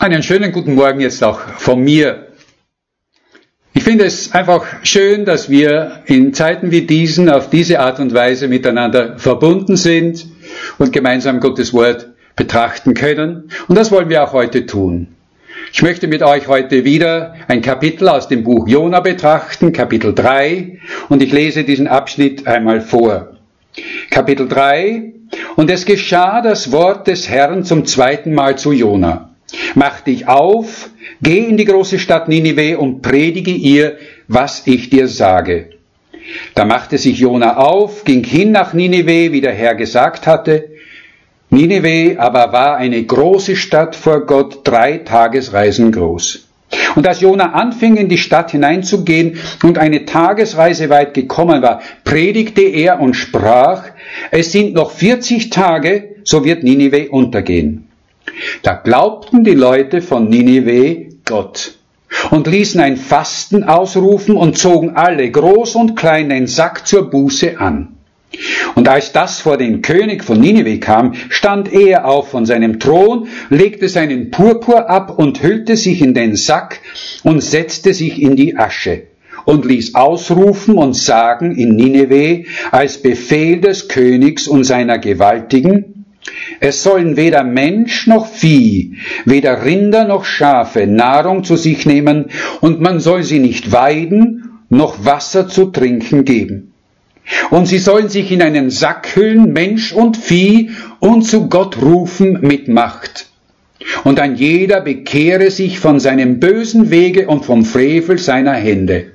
Einen schönen guten Morgen jetzt auch von mir. Ich finde es einfach schön, dass wir in Zeiten wie diesen auf diese Art und Weise miteinander verbunden sind und gemeinsam Gottes Wort betrachten können. Und das wollen wir auch heute tun. Ich möchte mit euch heute wieder ein Kapitel aus dem Buch Jona betrachten, Kapitel 3, und ich lese diesen Abschnitt einmal vor. Kapitel 3, und es geschah das Wort des Herrn zum zweiten Mal zu Jona. Mach dich auf, geh in die große Stadt Ninive und predige ihr, was ich dir sage. Da machte sich Jona auf, ging hin nach Ninive, wie der Herr gesagt hatte. Ninive aber war eine große Stadt vor Gott, drei Tagesreisen groß. Und als Jona anfing, in die Stadt hineinzugehen und eine Tagesreise weit gekommen war, predigte er und sprach, es sind noch 40 Tage, so wird Ninive untergehen. Da glaubten die Leute von Ninive Gott und ließen ein Fasten ausrufen und zogen alle, groß und klein, den Sack zur Buße an. Und als das vor den König von Ninive kam, stand er auf von seinem Thron, legte seinen Purpur ab und hüllte sich in den Sack und setzte sich in die Asche und ließ ausrufen und sagen in Ninive als Befehl des Königs und seiner Gewaltigen, es sollen weder Mensch noch Vieh, weder Rinder noch Schafe Nahrung zu sich nehmen, und man soll sie nicht weiden, noch Wasser zu trinken geben. Und sie sollen sich in einen Sack hüllen, Mensch und Vieh, und zu Gott rufen mit Macht. Und ein jeder bekehre sich von seinem bösen Wege und vom Frevel seiner Hände.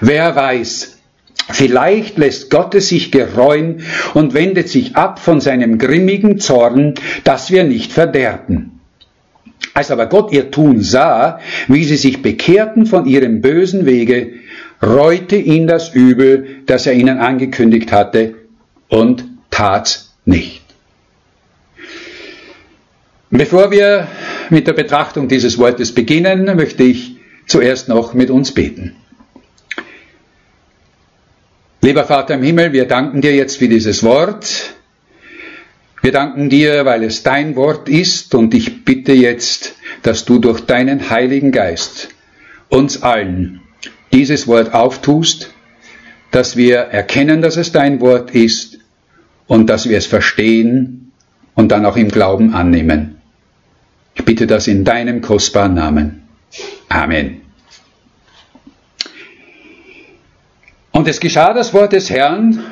Wer weiß, Vielleicht lässt Gott es sich gereuen und wendet sich ab von seinem grimmigen Zorn, dass wir nicht verderben. Als aber Gott ihr Tun sah, wie sie sich bekehrten von ihrem bösen Wege, reute ihn das Übel, das er ihnen angekündigt hatte, und tat's nicht. Bevor wir mit der Betrachtung dieses Wortes beginnen, möchte ich zuerst noch mit uns beten. Lieber Vater im Himmel, wir danken dir jetzt für dieses Wort. Wir danken dir, weil es dein Wort ist und ich bitte jetzt, dass du durch deinen Heiligen Geist uns allen dieses Wort auftust, dass wir erkennen, dass es dein Wort ist und dass wir es verstehen und dann auch im Glauben annehmen. Ich bitte das in deinem kostbaren Namen. Amen. Und es geschah das Wort des Herrn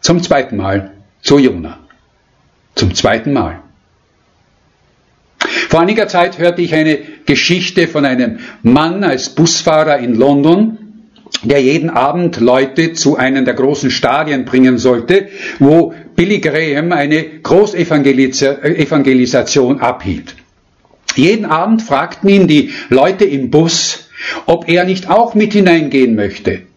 zum zweiten Mal zu Jona. Zum zweiten Mal. Vor einiger Zeit hörte ich eine Geschichte von einem Mann als Busfahrer in London, der jeden Abend Leute zu einem der großen Stadien bringen sollte, wo Billy Graham eine Großevangelisation abhielt. Jeden Abend fragten ihn die Leute im Bus, ob er nicht auch mit hineingehen möchte.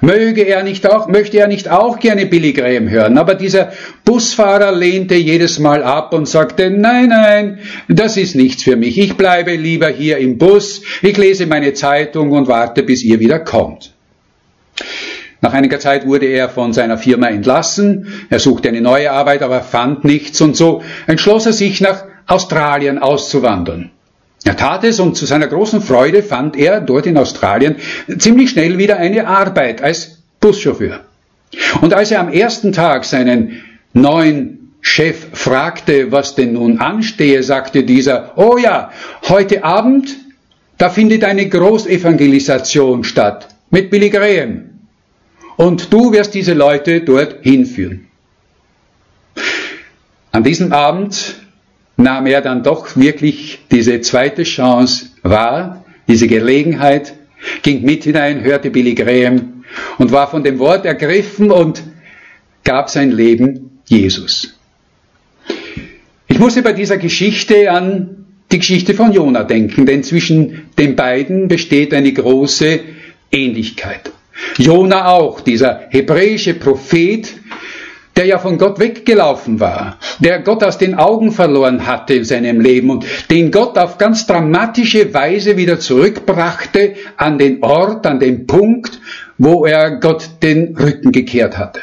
Möge er nicht auch, möchte er nicht auch gerne Billy Graham hören, aber dieser Busfahrer lehnte jedes Mal ab und sagte, nein, nein, das ist nichts für mich. Ich bleibe lieber hier im Bus, ich lese meine Zeitung und warte, bis ihr wieder kommt. Nach einiger Zeit wurde er von seiner Firma entlassen, er suchte eine neue Arbeit, aber fand nichts und so entschloss er sich nach Australien auszuwandern. Er tat es und zu seiner großen Freude fand er dort in Australien ziemlich schnell wieder eine Arbeit als Buschauffeur. Und als er am ersten Tag seinen neuen Chef fragte, was denn nun anstehe, sagte dieser, oh ja, heute Abend, da findet eine Großevangelisation statt mit Billy Graham. Und du wirst diese Leute dort hinführen. An diesem Abend nahm er dann doch wirklich diese zweite Chance wahr, diese Gelegenheit, ging mit hinein, hörte Billy Graham und war von dem Wort ergriffen und gab sein Leben Jesus. Ich musste bei dieser Geschichte an die Geschichte von Jona denken, denn zwischen den beiden besteht eine große Ähnlichkeit. Jona auch, dieser hebräische Prophet, der ja von Gott weggelaufen war, der Gott aus den Augen verloren hatte in seinem Leben und den Gott auf ganz dramatische Weise wieder zurückbrachte an den Ort, an den Punkt, wo er Gott den Rücken gekehrt hatte.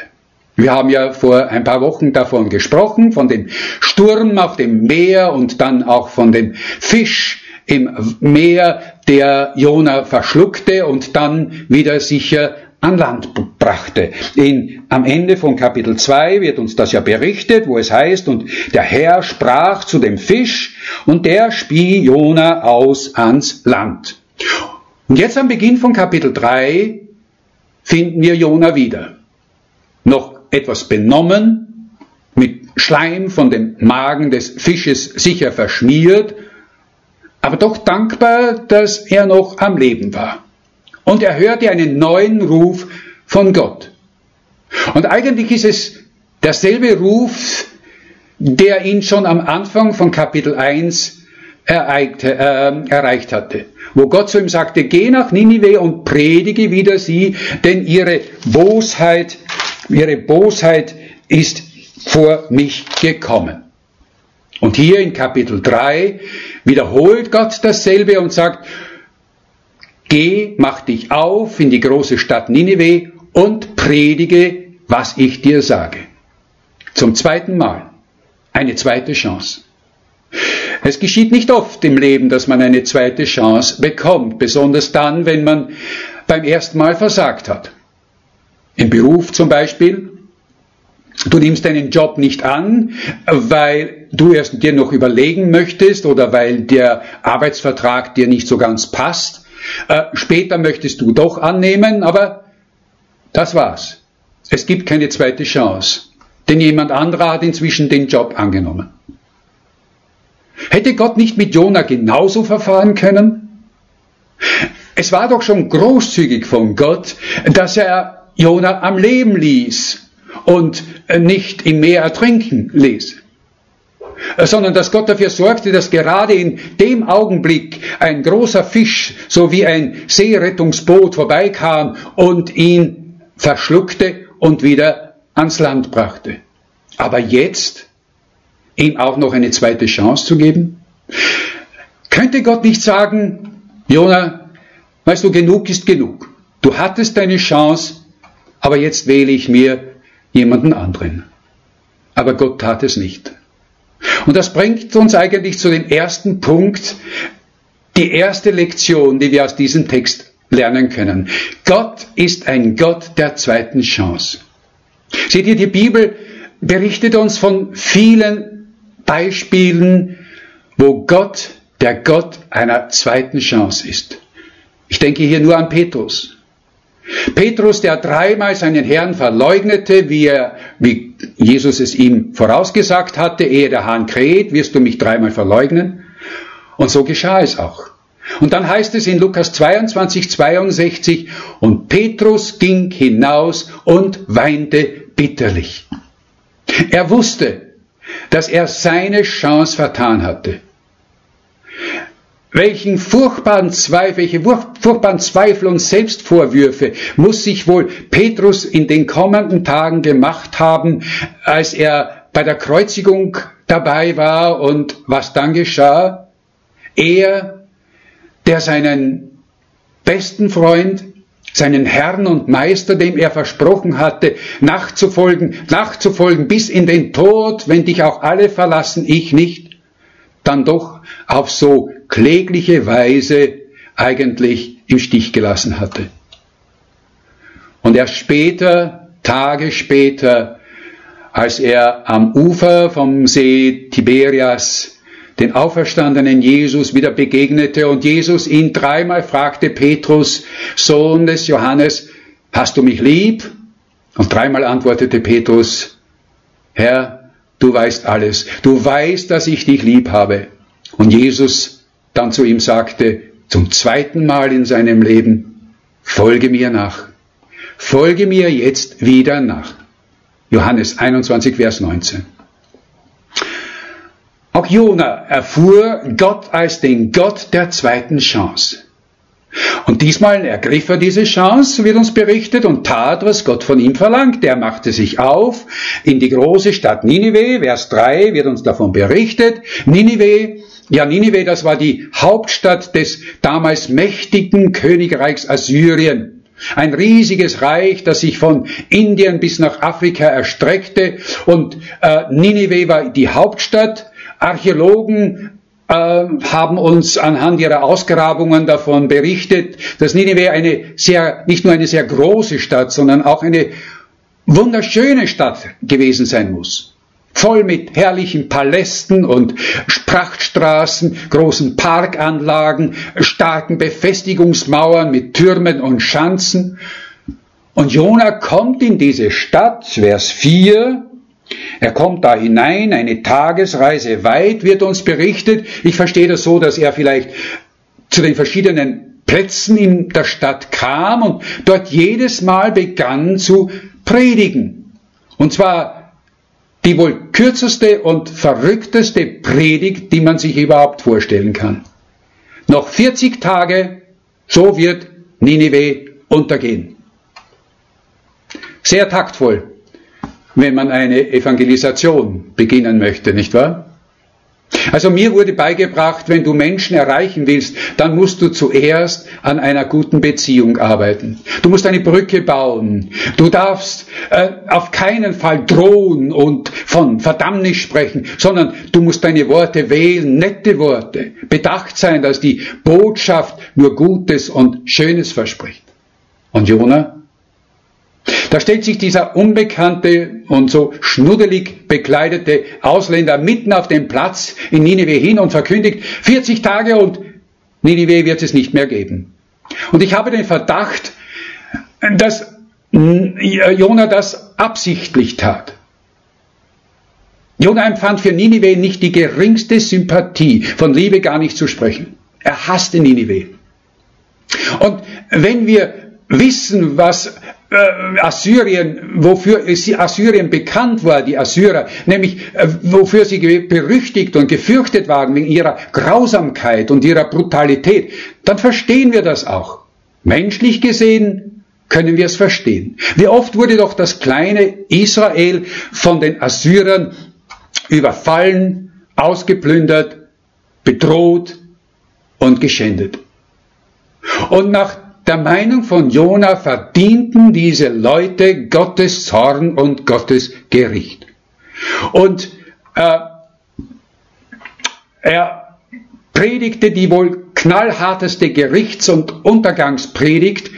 Wir haben ja vor ein paar Wochen davon gesprochen, von dem Sturm auf dem Meer und dann auch von dem Fisch im Meer, der Jona verschluckte und dann wieder sicher an Land brachte. In, am Ende von Kapitel 2 wird uns das ja berichtet, wo es heißt, und der Herr sprach zu dem Fisch, und der spie Jona aus ans Land. Und jetzt am Beginn von Kapitel 3 finden wir Jona wieder. Noch etwas benommen, mit Schleim von dem Magen des Fisches sicher verschmiert, aber doch dankbar, dass er noch am Leben war. Und er hörte einen neuen Ruf von Gott. Und eigentlich ist es derselbe Ruf, der ihn schon am Anfang von Kapitel 1 erreicht, äh, erreicht hatte, wo Gott zu ihm sagte, geh nach Ninive und predige wieder sie, denn ihre Bosheit, ihre Bosheit ist vor mich gekommen. Und hier in Kapitel 3 wiederholt Gott dasselbe und sagt, Geh, mach dich auf in die große Stadt Ninive und predige, was ich dir sage. Zum zweiten Mal. Eine zweite Chance. Es geschieht nicht oft im Leben, dass man eine zweite Chance bekommt, besonders dann, wenn man beim ersten Mal versagt hat. Im Beruf zum Beispiel. Du nimmst deinen Job nicht an, weil du erst dir noch überlegen möchtest oder weil der Arbeitsvertrag dir nicht so ganz passt äh, später möchtest du doch annehmen, aber das war's. Es gibt keine zweite Chance, denn jemand anderer hat inzwischen den Job angenommen. Hätte Gott nicht mit Jona genauso verfahren können? Es war doch schon großzügig von Gott, dass er Jona am Leben ließ und nicht im Meer ertrinken ließ. Sondern dass Gott dafür sorgte, dass gerade in dem Augenblick ein großer Fisch so wie ein Seerettungsboot vorbeikam und ihn verschluckte und wieder ans Land brachte. Aber jetzt ihm auch noch eine zweite Chance zu geben? Könnte Gott nicht sagen, Jona, weißt du, genug ist genug. Du hattest deine Chance, aber jetzt wähle ich mir jemanden anderen. Aber Gott tat es nicht. Und das bringt uns eigentlich zu dem ersten Punkt, die erste Lektion, die wir aus diesem Text lernen können. Gott ist ein Gott der zweiten Chance. Seht ihr, die Bibel berichtet uns von vielen Beispielen, wo Gott der Gott einer zweiten Chance ist. Ich denke hier nur an Petrus. Petrus, der dreimal seinen Herrn verleugnete, wie, er, wie Jesus es ihm vorausgesagt hatte, ehe der Hahn kräht, wirst du mich dreimal verleugnen. Und so geschah es auch. Und dann heißt es in Lukas 22, 62, und Petrus ging hinaus und weinte bitterlich. Er wusste, dass er seine Chance vertan hatte. Welchen furchtbaren Zweifel, welche furchtbaren Zweifel und Selbstvorwürfe muss sich wohl Petrus in den kommenden Tagen gemacht haben, als er bei der Kreuzigung dabei war und was dann geschah? Er, der seinen besten Freund, seinen Herrn und Meister, dem er versprochen hatte, nachzufolgen, nachzufolgen bis in den Tod, wenn dich auch alle verlassen, ich nicht, dann doch auf so klägliche Weise eigentlich im Stich gelassen hatte. Und erst später, Tage später, als er am Ufer vom See Tiberias den auferstandenen Jesus wieder begegnete und Jesus ihn dreimal fragte, Petrus, Sohn des Johannes, hast du mich lieb? Und dreimal antwortete Petrus, Herr, du weißt alles, du weißt, dass ich dich lieb habe. Und Jesus dann zu ihm sagte, zum zweiten Mal in seinem Leben, folge mir nach. Folge mir jetzt wieder nach. Johannes 21, Vers 19. Auch Jona erfuhr Gott als den Gott der zweiten Chance. Und diesmal ergriff er diese Chance, wird uns berichtet, und tat, was Gott von ihm verlangt. Er machte sich auf in die große Stadt Ninive, Vers 3 wird uns davon berichtet. Ninive ja, Ninive, das war die Hauptstadt des damals mächtigen Königreichs Assyrien. Ein riesiges Reich, das sich von Indien bis nach Afrika erstreckte. Und äh, Ninive war die Hauptstadt. Archäologen äh, haben uns anhand ihrer Ausgrabungen davon berichtet, dass Nineveh eine sehr, nicht nur eine sehr große Stadt, sondern auch eine wunderschöne Stadt gewesen sein muss. Voll mit herrlichen Palästen und Prachtstraßen, großen Parkanlagen, starken Befestigungsmauern mit Türmen und Schanzen. Und Jona kommt in diese Stadt, Vers 4, er kommt da hinein, eine Tagesreise weit wird uns berichtet. Ich verstehe das so, dass er vielleicht zu den verschiedenen Plätzen in der Stadt kam und dort jedes Mal begann zu predigen. Und zwar die wohl kürzeste und verrückteste Predigt, die man sich überhaupt vorstellen kann. Noch 40 Tage, so wird Ninive untergehen. Sehr taktvoll wenn man eine Evangelisation beginnen möchte, nicht wahr? Also mir wurde beigebracht, wenn du Menschen erreichen willst, dann musst du zuerst an einer guten Beziehung arbeiten. Du musst eine Brücke bauen. Du darfst äh, auf keinen Fall drohen und von Verdammnis sprechen, sondern du musst deine Worte wählen, nette Worte, bedacht sein, dass die Botschaft nur Gutes und Schönes verspricht. Und Jona da stellt sich dieser unbekannte und so schnuddelig bekleidete Ausländer mitten auf dem Platz in Ninive hin und verkündigt, 40 Tage und Ninive wird es nicht mehr geben. Und ich habe den Verdacht, dass Jona das absichtlich tat. Jona empfand für Ninive nicht die geringste Sympathie, von Liebe gar nicht zu sprechen. Er hasste Ninive. Und wenn wir wissen, was Assyrien, wofür Assyrien bekannt war, die Assyrer, nämlich äh, wofür sie berüchtigt und gefürchtet waren wegen ihrer Grausamkeit und ihrer Brutalität, dann verstehen wir das auch. Menschlich gesehen können wir es verstehen. Wie oft wurde doch das kleine Israel von den Assyrern überfallen, ausgeplündert, bedroht und geschändet. Und nach der Meinung von Jona verdienten diese Leute Gottes Zorn und Gottes Gericht. Und äh, er predigte die wohl knallharteste Gerichts- und Untergangspredigt,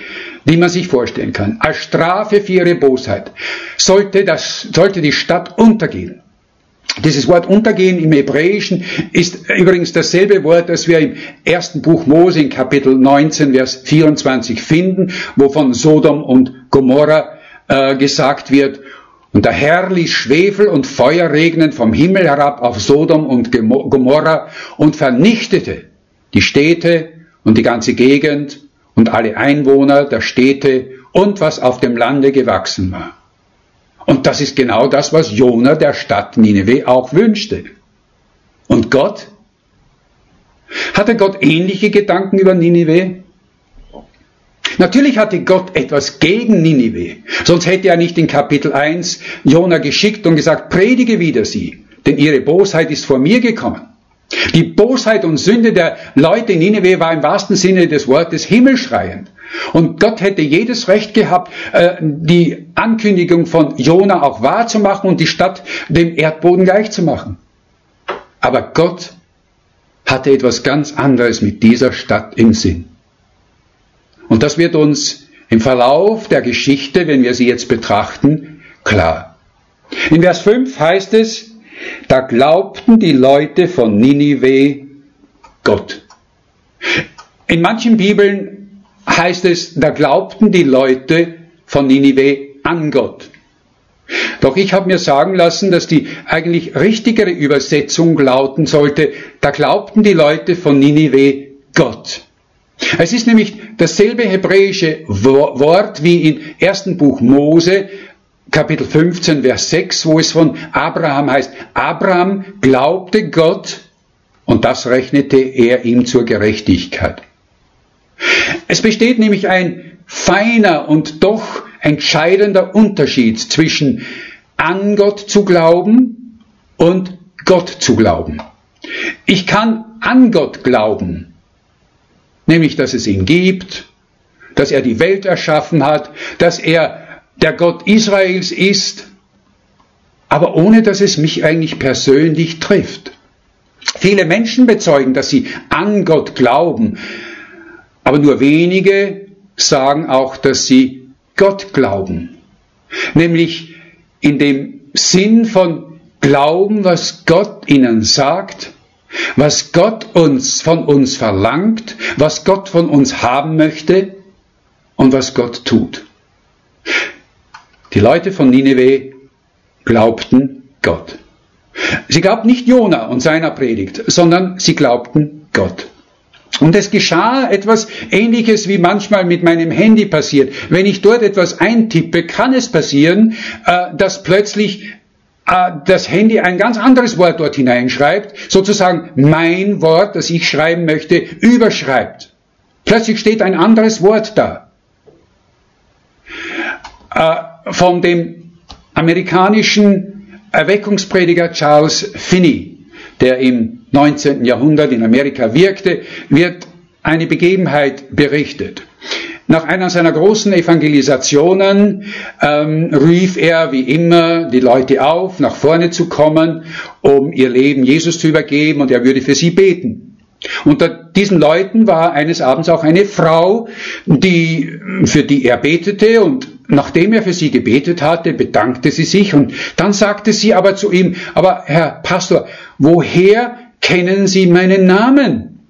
die man sich vorstellen kann. Als Strafe für ihre Bosheit sollte, das, sollte die Stadt untergehen. Dieses Wort untergehen im Hebräischen ist übrigens dasselbe Wort, das wir im ersten Buch Mose in Kapitel 19, Vers 24 finden, wo von Sodom und Gomorra äh, gesagt wird, und der Herr ließ Schwefel und Feuer regnen vom Himmel herab auf Sodom und Gomorra und vernichtete die Städte und die ganze Gegend und alle Einwohner der Städte und was auf dem Lande gewachsen war. Und das ist genau das, was Jona der Stadt Nineveh auch wünschte. Und Gott? Hatte Gott ähnliche Gedanken über Nineveh? Natürlich hatte Gott etwas gegen Nineveh, sonst hätte er nicht in Kapitel 1 Jona geschickt und gesagt, predige wieder sie, denn ihre Bosheit ist vor mir gekommen. Die Bosheit und Sünde der Leute in Nineveh war im wahrsten Sinne des Wortes himmelschreiend. Und Gott hätte jedes Recht gehabt, äh, die Ankündigung von Jona auch wahrzumachen und die Stadt dem Erdboden gleichzumachen. Aber Gott hatte etwas ganz anderes mit dieser Stadt im Sinn. Und das wird uns im Verlauf der Geschichte, wenn wir sie jetzt betrachten, klar. In Vers 5 heißt es, da glaubten die Leute von Ninive Gott. In manchen Bibeln heißt es, da glaubten die Leute von Ninive an Gott. Doch ich habe mir sagen lassen, dass die eigentlich richtigere Übersetzung lauten sollte, da glaubten die Leute von Ninive Gott. Es ist nämlich dasselbe hebräische Wort wie im ersten Buch Mose, Kapitel 15, Vers 6, wo es von Abraham heißt, Abraham glaubte Gott und das rechnete er ihm zur Gerechtigkeit. Es besteht nämlich ein feiner und doch entscheidender Unterschied zwischen an Gott zu glauben und Gott zu glauben. Ich kann an Gott glauben, nämlich dass es ihn gibt, dass er die Welt erschaffen hat, dass er der Gott Israels ist, aber ohne dass es mich eigentlich persönlich trifft. Viele Menschen bezeugen, dass sie an Gott glauben, aber nur wenige sagen auch, dass sie Gott glauben. Nämlich in dem Sinn von Glauben, was Gott ihnen sagt, was Gott uns von uns verlangt, was Gott von uns haben möchte und was Gott tut. Die Leute von Nineveh glaubten Gott. Sie glaubten nicht Jona und seiner Predigt, sondern sie glaubten Gott. Und es geschah etwas Ähnliches, wie manchmal mit meinem Handy passiert. Wenn ich dort etwas eintippe, kann es passieren, äh, dass plötzlich äh, das Handy ein ganz anderes Wort dort hineinschreibt, sozusagen mein Wort, das ich schreiben möchte, überschreibt. Plötzlich steht ein anderes Wort da. Äh, von dem amerikanischen Erweckungsprediger Charles Finney, der im 19. Jahrhundert in Amerika wirkte, wird eine Begebenheit berichtet. Nach einer seiner großen Evangelisationen ähm, rief er wie immer die Leute auf, nach vorne zu kommen, um ihr Leben Jesus zu übergeben und er würde für sie beten. Unter diesen Leuten war eines Abends auch eine Frau, die, für die er betete und nachdem er für sie gebetet hatte, bedankte sie sich und dann sagte sie aber zu ihm, aber Herr Pastor, woher kennen Sie meinen Namen?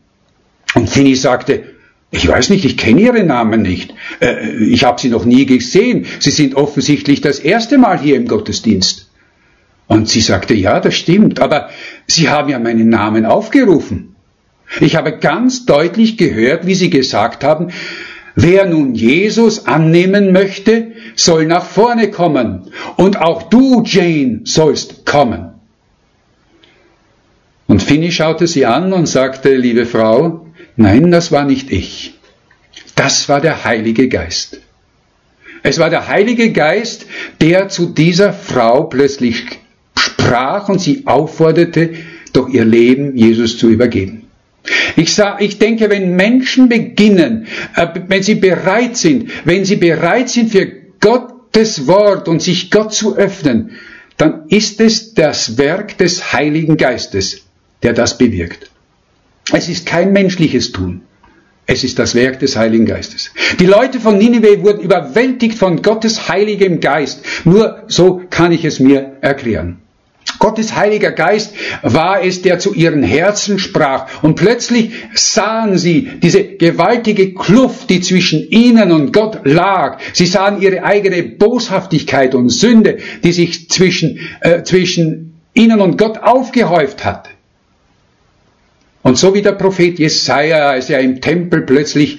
Und Finney sagte, ich weiß nicht, ich kenne Ihre Namen nicht. Äh, ich habe Sie noch nie gesehen. Sie sind offensichtlich das erste Mal hier im Gottesdienst. Und sie sagte, ja, das stimmt, aber Sie haben ja meinen Namen aufgerufen. Ich habe ganz deutlich gehört, wie Sie gesagt haben, wer nun Jesus annehmen möchte, soll nach vorne kommen. Und auch du, Jane, sollst kommen. Und Finny schaute sie an und sagte, liebe Frau, Nein, das war nicht ich. Das war der Heilige Geist. Es war der Heilige Geist, der zu dieser Frau plötzlich sprach und sie aufforderte, doch ihr Leben Jesus zu übergeben. Ich, sag, ich denke, wenn Menschen beginnen, äh, wenn sie bereit sind, wenn sie bereit sind für Gottes Wort und sich Gott zu öffnen, dann ist es das Werk des Heiligen Geistes, der das bewirkt. Es ist kein menschliches Tun. Es ist das Werk des Heiligen Geistes. Die Leute von Nineveh wurden überwältigt von Gottes heiligem Geist. Nur so kann ich es mir erklären. Gottes heiliger Geist war es, der zu ihren Herzen sprach. Und plötzlich sahen sie diese gewaltige Kluft, die zwischen ihnen und Gott lag. Sie sahen ihre eigene Boshaftigkeit und Sünde, die sich zwischen, äh, zwischen ihnen und Gott aufgehäuft hatte. Und so wie der Prophet Jesaja, als er im Tempel plötzlich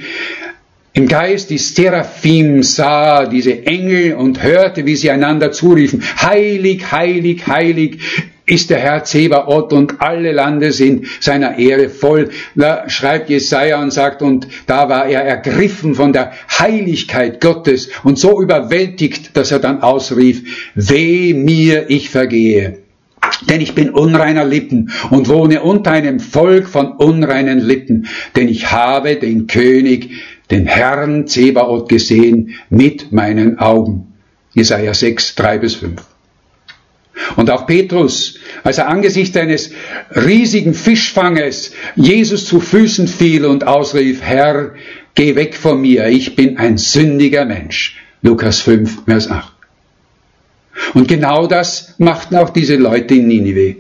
im Geist die Seraphim sah, diese Engel und hörte, wie sie einander zuriefen, heilig, heilig, heilig ist der Herr Zebaoth und alle Lande sind seiner Ehre voll. Da schreibt Jesaja und sagt, und da war er ergriffen von der Heiligkeit Gottes und so überwältigt, dass er dann ausrief, weh mir, ich vergehe denn ich bin unreiner Lippen und wohne unter einem Volk von unreinen Lippen, denn ich habe den König, den Herrn Zebaoth gesehen mit meinen Augen. Jesaja 6, 3 bis 5. Und auch Petrus, als er angesichts eines riesigen Fischfanges Jesus zu Füßen fiel und ausrief, Herr, geh weg von mir, ich bin ein sündiger Mensch. Lukas 5, Vers 8. Und genau das machten auch diese Leute in Ninive.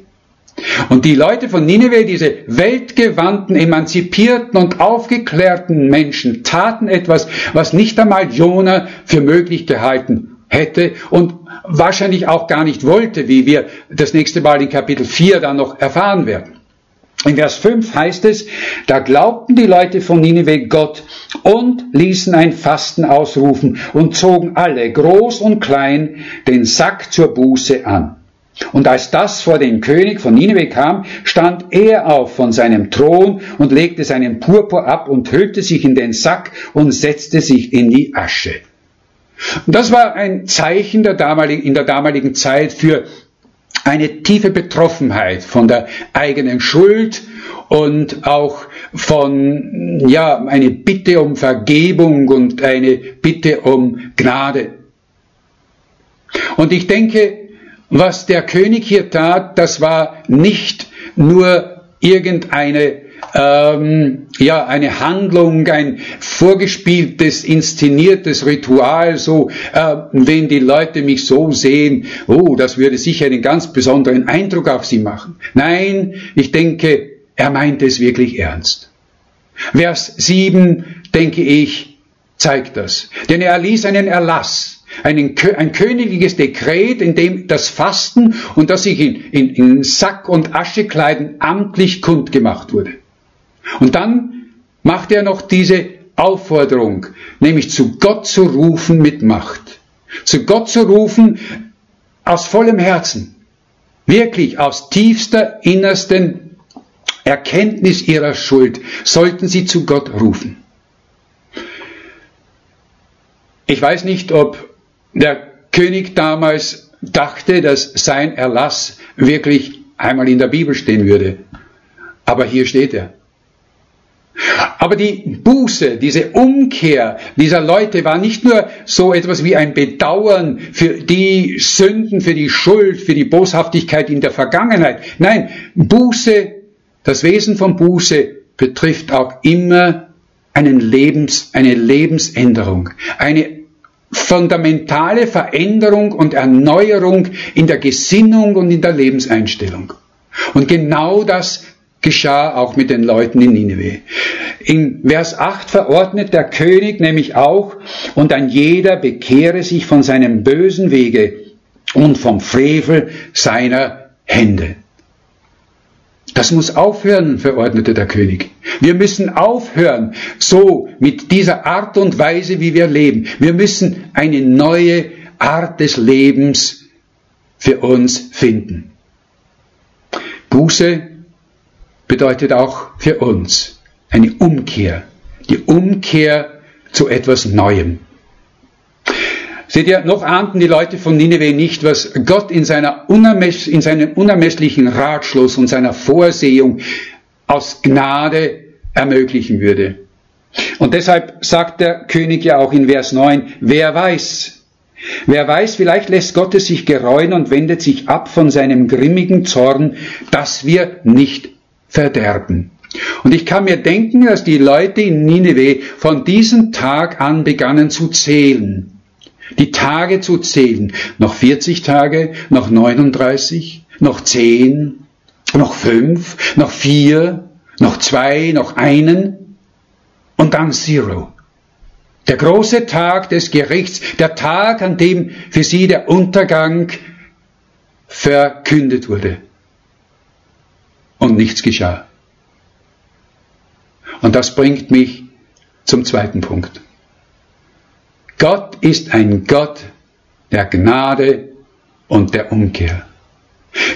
Und die Leute von Ninive, diese weltgewandten, emanzipierten und aufgeklärten Menschen, taten etwas, was nicht einmal Jona für möglich gehalten hätte und wahrscheinlich auch gar nicht wollte, wie wir das nächste Mal in Kapitel 4 dann noch erfahren werden. In Vers 5 heißt es, da glaubten die Leute von Nineveh Gott und ließen ein Fasten ausrufen und zogen alle, groß und klein, den Sack zur Buße an. Und als das vor den König von Nineveh kam, stand er auf von seinem Thron und legte seinen Purpur ab und hüllte sich in den Sack und setzte sich in die Asche. Und das war ein Zeichen der damaligen, in der damaligen Zeit für eine tiefe Betroffenheit von der eigenen Schuld und auch von, ja, eine Bitte um Vergebung und eine Bitte um Gnade. Und ich denke, was der König hier tat, das war nicht nur irgendeine ähm, ja, eine Handlung, ein vorgespieltes, inszeniertes Ritual, so, äh, wenn die Leute mich so sehen, oh, das würde sicher einen ganz besonderen Eindruck auf sie machen. Nein, ich denke, er meint es wirklich ernst. Vers 7, denke ich, zeigt das. Denn er erließ einen Erlass, einen, ein königliches Dekret, in dem das Fasten und das sich in, in, in Sack und Aschekleiden amtlich kundgemacht wurde. Und dann macht er noch diese Aufforderung, nämlich zu Gott zu rufen mit Macht. Zu Gott zu rufen aus vollem Herzen. Wirklich aus tiefster, innersten Erkenntnis ihrer Schuld sollten sie zu Gott rufen. Ich weiß nicht, ob der König damals dachte, dass sein Erlass wirklich einmal in der Bibel stehen würde. Aber hier steht er. Aber die Buße, diese Umkehr dieser Leute war nicht nur so etwas wie ein Bedauern für die Sünden, für die Schuld, für die Boshaftigkeit in der Vergangenheit. Nein, Buße, das Wesen von Buße betrifft auch immer einen Lebens, eine Lebensänderung, eine fundamentale Veränderung und Erneuerung in der Gesinnung und in der Lebenseinstellung. Und genau das geschah auch mit den Leuten in Nineveh. In Vers 8 verordnet der König nämlich auch, und ein jeder bekehre sich von seinem bösen Wege und vom Frevel seiner Hände. Das muss aufhören, verordnete der König. Wir müssen aufhören, so mit dieser Art und Weise, wie wir leben. Wir müssen eine neue Art des Lebens für uns finden. Buße bedeutet auch für uns eine Umkehr, die Umkehr zu etwas Neuem. Seht ihr, noch ahnten die Leute von Nineveh nicht, was Gott in, seiner unermess, in seinem unermesslichen Ratschluss und seiner Vorsehung aus Gnade ermöglichen würde. Und deshalb sagt der König ja auch in Vers 9, wer weiß, Wer weiß, vielleicht lässt Gott es sich gereuen und wendet sich ab von seinem grimmigen Zorn, dass wir nicht verderben. Und ich kann mir denken, dass die Leute in Nineveh von diesem Tag an begannen zu zählen. Die Tage zu zählen. Noch 40 Tage, noch 39, noch 10, noch 5, noch 4, noch 2, noch einen und dann Zero. Der große Tag des Gerichts, der Tag, an dem für sie der Untergang verkündet wurde und nichts geschah. Und das bringt mich zum zweiten Punkt. Gott ist ein Gott der Gnade und der Umkehr.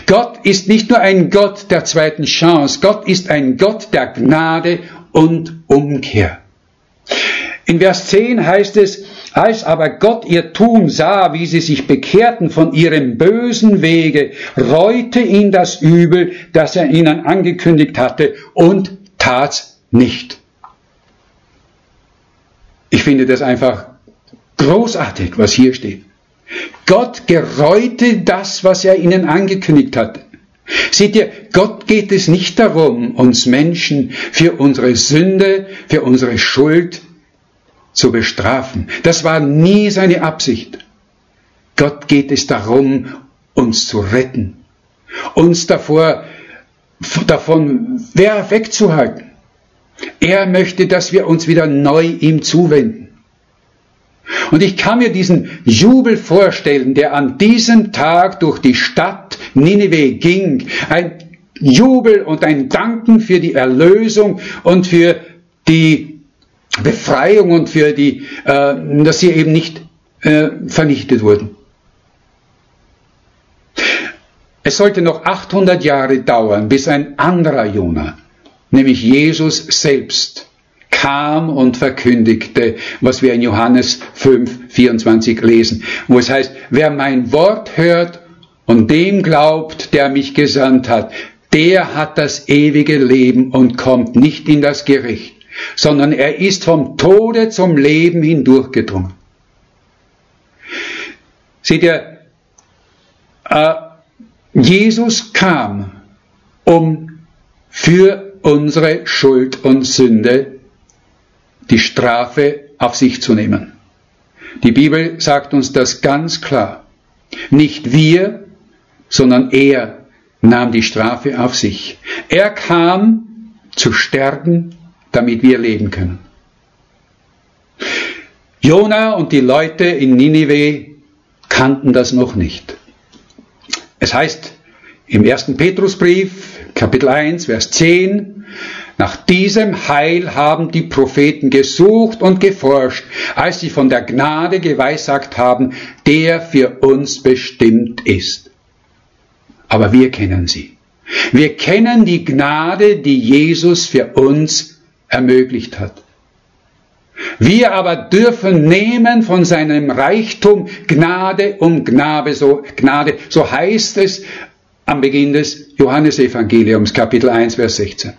Gott ist nicht nur ein Gott der zweiten Chance, Gott ist ein Gott der Gnade und Umkehr. In Vers 10 heißt es, als aber Gott ihr Tun sah, wie sie sich bekehrten von ihrem bösen Wege, reute ihn das Übel, das er ihnen angekündigt hatte, und tat's nicht. Ich finde das einfach großartig, was hier steht. Gott gereute das, was er ihnen angekündigt hatte. Seht ihr, Gott geht es nicht darum, uns Menschen für unsere Sünde, für unsere Schuld zu bestrafen. Das war nie seine Absicht. Gott geht es darum, uns zu retten, uns davor, davon wegzuhalten. Er möchte, dass wir uns wieder neu ihm zuwenden. Und ich kann mir diesen Jubel vorstellen, der an diesem Tag durch die Stadt Nineveh ging. Ein Jubel und ein Danken für die Erlösung und für die Befreiung und für die, äh, dass sie eben nicht äh, vernichtet wurden. Es sollte noch 800 Jahre dauern, bis ein anderer Jonah, nämlich Jesus selbst, kam und verkündigte, was wir in Johannes 5, 24 lesen, wo es heißt, wer mein Wort hört und dem glaubt, der mich gesandt hat, der hat das ewige Leben und kommt nicht in das Gericht, sondern er ist vom Tode zum Leben hindurchgedrungen. Seht ihr, äh, Jesus kam, um für unsere Schuld und Sünde die Strafe auf sich zu nehmen. Die Bibel sagt uns das ganz klar. Nicht wir, sondern er nahm die Strafe auf sich. Er kam zu sterben, damit wir leben können. Jona und die Leute in Ninive kannten das noch nicht. Es heißt im ersten Petrusbrief, Kapitel 1, Vers 10, nach diesem Heil haben die Propheten gesucht und geforscht, als sie von der Gnade geweissagt haben, der für uns bestimmt ist. Aber wir kennen sie. Wir kennen die Gnade, die Jesus für uns ermöglicht hat. Wir aber dürfen nehmen von seinem Reichtum Gnade um Gnade, so, Gnade, so heißt es am Beginn des Johannesevangeliums, Kapitel 1, Vers 16.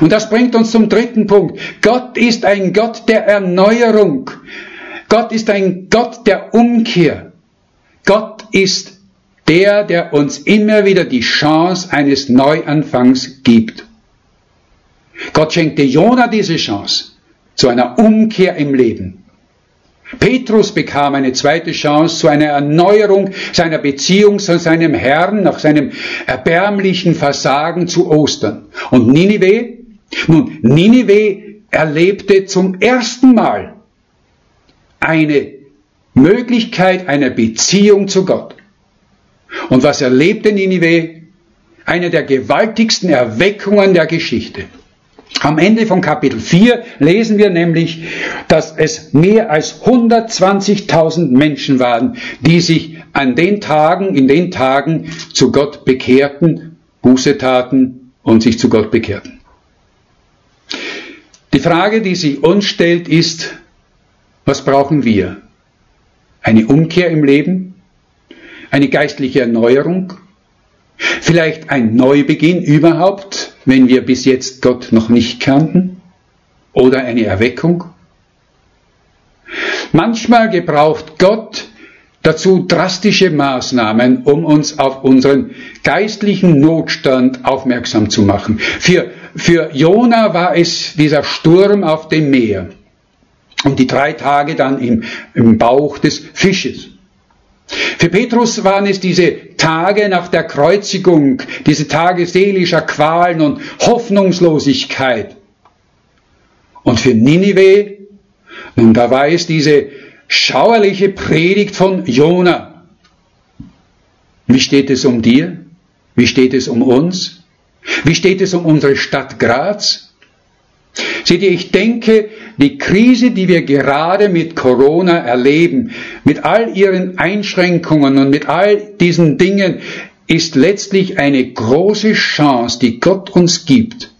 Und das bringt uns zum dritten Punkt. Gott ist ein Gott der Erneuerung. Gott ist ein Gott der Umkehr. Gott ist der, der uns immer wieder die Chance eines Neuanfangs gibt. Gott schenkte Jona diese Chance zu einer Umkehr im Leben. Petrus bekam eine zweite Chance zu einer Erneuerung seiner Beziehung zu seinem Herrn nach seinem erbärmlichen Versagen zu Ostern. Und Ninive? Nun, Ninive erlebte zum ersten Mal eine Möglichkeit einer Beziehung zu Gott. Und was erlebte Ninive? Eine der gewaltigsten Erweckungen der Geschichte. Am Ende von Kapitel 4 lesen wir nämlich, dass es mehr als 120.000 Menschen waren, die sich an den Tagen, in den Tagen zu Gott bekehrten, Buße taten und sich zu Gott bekehrten. Die Frage, die sich uns stellt, ist, was brauchen wir? Eine Umkehr im Leben? Eine geistliche Erneuerung? Vielleicht ein Neubeginn überhaupt, wenn wir bis jetzt Gott noch nicht kannten? Oder eine Erweckung? Manchmal gebraucht Gott dazu drastische Maßnahmen, um uns auf unseren geistlichen Notstand aufmerksam zu machen. Für, für Jona war es dieser Sturm auf dem Meer und die drei Tage dann im, im Bauch des Fisches. Für Petrus waren es diese Tage nach der Kreuzigung, diese Tage seelischer Qualen und Hoffnungslosigkeit. Und für Ninive, nun da war es diese schauerliche Predigt von Jona. Wie steht es um dir? Wie steht es um uns? Wie steht es um unsere Stadt Graz? Seht ihr, ich denke, die Krise, die wir gerade mit Corona erleben, mit all ihren Einschränkungen und mit all diesen Dingen, ist letztlich eine große Chance, die Gott uns gibt,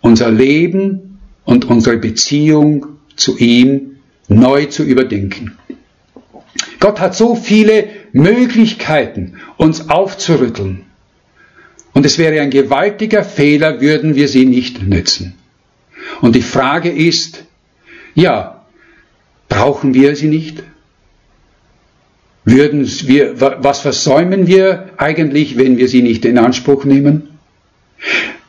unser Leben und unsere Beziehung zu ihm neu zu überdenken. Gott hat so viele Möglichkeiten, uns aufzurütteln. Und es wäre ein gewaltiger Fehler, würden wir sie nicht nützen. Und die Frage ist, ja, brauchen wir sie nicht? Würden wir, was versäumen wir eigentlich, wenn wir sie nicht in Anspruch nehmen?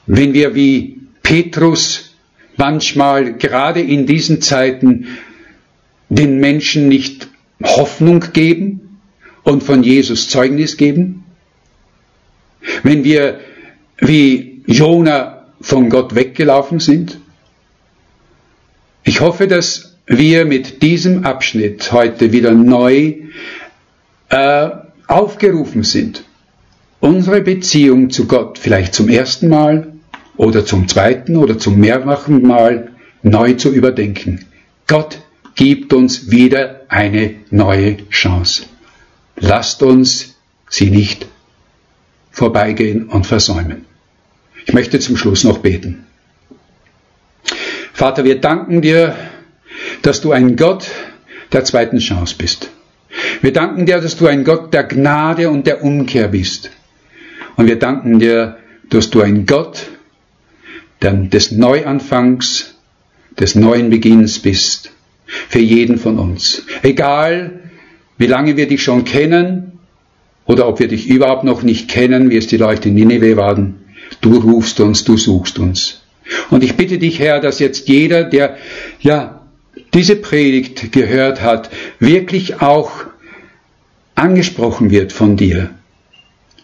Wenn wir wie Petrus manchmal gerade in diesen Zeiten den Menschen nicht Hoffnung geben und von Jesus Zeugnis geben? Wenn wir wie Jona von Gott weggelaufen sind? Ich hoffe, dass wir mit diesem Abschnitt heute wieder neu äh, aufgerufen sind, unsere Beziehung zu Gott vielleicht zum ersten Mal oder zum zweiten oder zum mehrfachen Mal neu zu überdenken. Gott gibt uns wieder eine neue Chance. Lasst uns sie nicht vorbeigehen und versäumen. Ich möchte zum Schluss noch beten. Vater, wir danken dir, dass du ein Gott der zweiten Chance bist. Wir danken dir, dass du ein Gott der Gnade und der Umkehr bist. Und wir danken dir, dass du ein Gott des Neuanfangs, des neuen Beginns bist. Für jeden von uns. Egal, wie lange wir dich schon kennen oder ob wir dich überhaupt noch nicht kennen, wie es die Leute in Nineveh waren. Du rufst uns, du suchst uns. Und ich bitte dich, Herr, dass jetzt jeder, der ja diese Predigt gehört hat, wirklich auch angesprochen wird von dir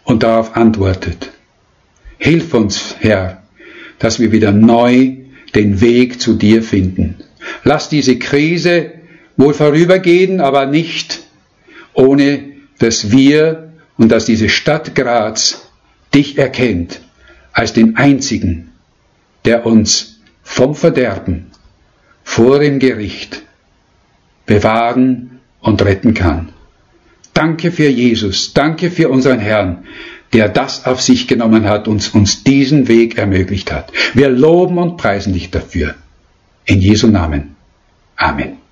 und darauf antwortet. Hilf uns, Herr, dass wir wieder neu den Weg zu dir finden. Lass diese Krise wohl vorübergehen, aber nicht ohne dass wir und dass diese Stadt Graz dich erkennt als den einzigen, der uns vom Verderben vor dem Gericht bewahren und retten kann. Danke für Jesus, danke für unseren Herrn, der das auf sich genommen hat und uns diesen Weg ermöglicht hat. Wir loben und preisen dich dafür. In Jesu Namen. Amen.